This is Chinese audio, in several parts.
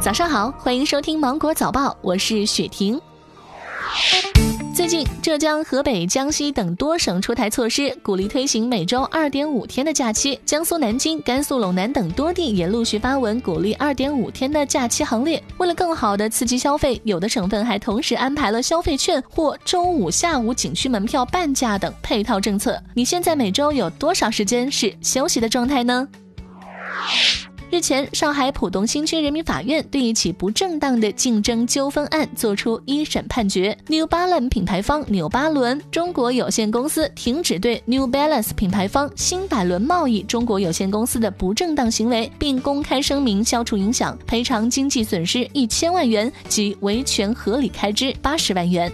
早上好，欢迎收听芒果早报，我是雪婷。最近，浙江、河北、江西等多省出台措施，鼓励推行每周二点五天的假期。江苏南京、甘肃陇南等多地也陆续发文鼓励二点五天的假期行列。为了更好的刺激消费，有的省份还同时安排了消费券或周五下午景区门票半价等配套政策。你现在每周有多少时间是休息的状态呢？日前，上海浦东新区人民法院对一起不正当的竞争纠纷案作出一审判决：New Balance 品牌方纽巴伦中国有限公司停止对 New Balance 品牌方新百伦贸易中国有限公司的不正当行为，并公开声明消除影响，赔偿经济损失一千万元及维权合理开支八十万元。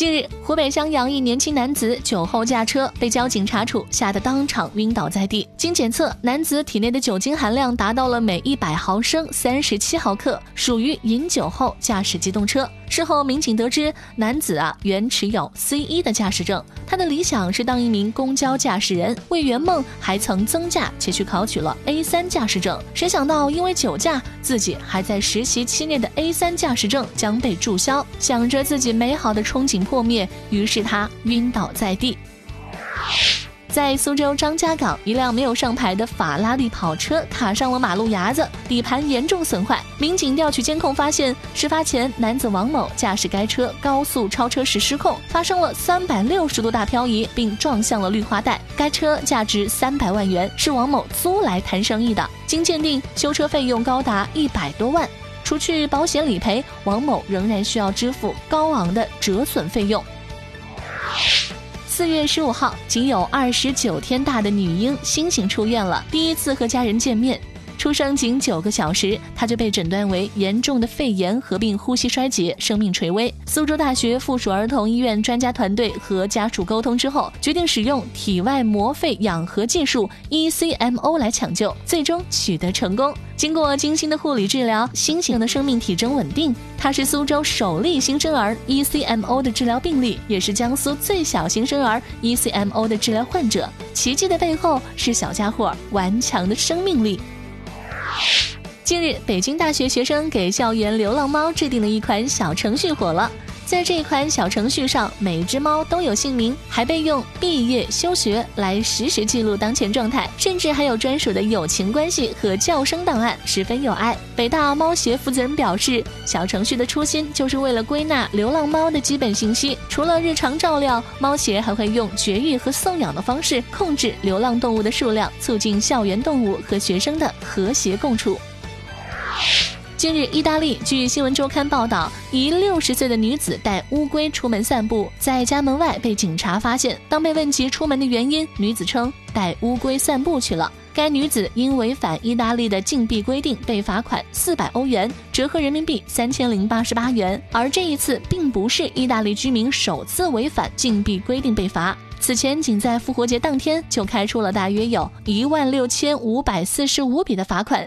近日，湖北襄阳一年轻男子酒后驾车被交警查处，吓得当场晕倒在地。经检测，男子体内的酒精含量达到了每一百毫升三十七毫克，属于饮酒后驾驶机动车。事后，民警得知男子啊原持有 C 一的驾驶证，他的理想是当一名公交驾驶人，为圆梦还曾增驾且去考取了 A 三驾驶证。谁想到因为酒驾，自己还在实习期内的 A 三驾驶证将被注销，想着自己美好的憧憬破灭，于是他晕倒在地。在苏州张家港，一辆没有上牌的法拉利跑车卡上了马路牙子，底盘严重损坏。民警调取监控发现，事发前男子王某驾驶该车高速超车时失控，发生了三百六十度大漂移，并撞向了绿化带。该车价值三百万元，是王某租来谈生意的。经鉴定，修车费用高达一百多万，除去保险理赔，王某仍然需要支付高昂的折损费用。四月十五号，仅有二十九天大的女婴星星出院了，第一次和家人见面。出生仅九个小时，他就被诊断为严重的肺炎合并呼吸衰竭，生命垂危。苏州大学附属儿童医院专家团队和家属沟通之后，决定使用体外膜肺氧合技术 （ECMO） 来抢救，最终取得成功。经过精心的护理治疗，新型的生命体征稳定。他是苏州首例新生儿 ECMO 的治疗病例，也是江苏最小新生儿 ECMO 的治疗患者。奇迹的背后是小家伙顽强的生命力。近日，北京大学学生给校园流浪猫制定的一款小程序火了。在这款小程序上，每只猫都有姓名，还被用毕业、休学来实时记录当前状态，甚至还有专属的友情关系和叫声档案，十分有爱。北大猫协负责人表示，小程序的初心就是为了归纳流浪猫的基本信息，除了日常照料，猫协还会用绝育和送养的方式控制流浪动物的数量，促进校园动物和学生的和谐共处。近日，意大利据新闻周刊报道，一六十岁的女子带乌龟出门散步，在家门外被警察发现。当被问及出门的原因，女子称带乌龟散步去了。该女子因违反意大利的禁闭规定被罚款四百欧元，折合人民币三千零八十八元。而这一次并不是意大利居民首次违反禁闭规定被罚，此前仅在复活节当天就开出了大约有一万六千五百四十五笔的罚款。